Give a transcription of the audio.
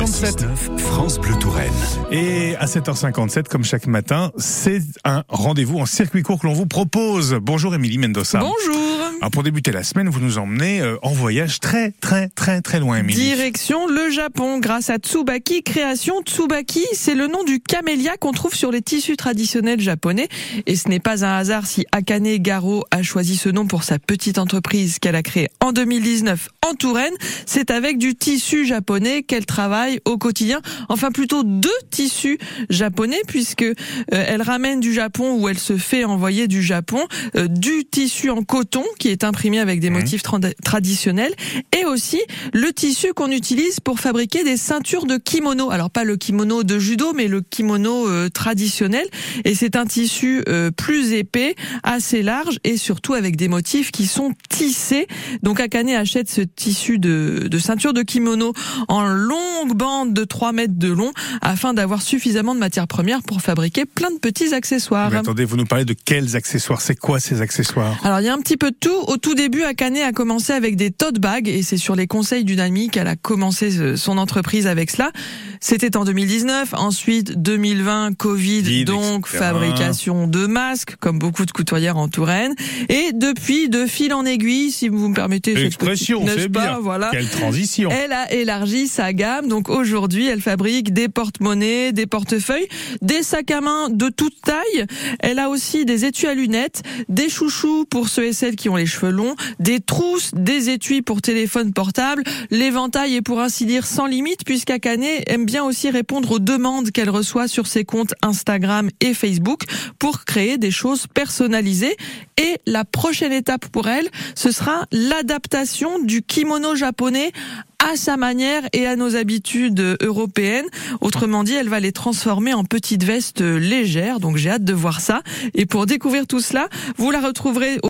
7h57. France Bleu Touraine. Et à 7h57, comme chaque matin, c'est un rendez-vous en circuit court que l'on vous propose. Bonjour Émilie Mendoza. Bonjour. Alors pour débuter la semaine, vous nous emmenez euh, en voyage très très très très loin, Émilie. Direction le Japon grâce à Tsubaki Création. Tsubaki, c'est le nom du camélia qu'on trouve sur les tissus traditionnels japonais. Et ce n'est pas un hasard si Akane Garo a choisi ce nom pour sa petite entreprise qu'elle a créée en 2019 en Touraine. C'est avec du tissu japonais qu'elle travaille au quotidien. Enfin plutôt deux tissus japonais puisque euh, elle ramène du Japon ou elle se fait envoyer du Japon euh, du tissu en coton qui est imprimé avec des Mhm. motifs tra- traditionnels et aussi le tissu qu'on utilise pour fabriquer des ceintures de kimono. Alors pas le kimono de judo mais le kimono euh, traditionnel et c'est un tissu euh, plus épais, assez large et surtout avec des motifs qui sont tissés. Donc Akane achète ce tissu de, de ceinture de kimono en longue bande de 3 mètres de long afin d'avoir suffisamment de matières premières pour fabriquer plein de petits accessoires. Mais attendez, vous nous parlez de quels accessoires? C'est quoi ces accessoires? Alors il y a un petit peu de tout. Au tout début, Akane a commencé avec des tote bags et c'est sur les conseils d'une amie qu'elle a commencé euh, son entreprise avec cela. C'était en 2019. Ensuite, 2020, Covid, Vide, donc etc. fabrication de masques, comme beaucoup de couturières en Touraine. Et depuis, de fil en aiguille, si vous me permettez cette L'expression, c'est pas bien. Voilà. Quelle transition Elle a élargi sa gamme, donc aujourd'hui elle fabrique des porte-monnaies, des portefeuilles, des sacs à main de toute taille. Elle a aussi des étuis à lunettes, des chouchous pour ceux et celles qui ont les cheveux longs, des trousses, des étuis pour téléphone portable. L'éventail est pour ainsi dire sans limite puisqu'Akane aime bien aussi répondre aux demandes qu'elle reçoit sur ses comptes Instagram et Facebook pour créer des choses personnalisées. Et la prochaine étape pour elle, ce sera l'adaptation du kimono japonais à sa manière et à nos habitudes européennes. Autrement dit, elle va les transformer en petites vestes légères. Donc j'ai hâte de voir ça. Et pour découvrir tout cela, vous la retrouverez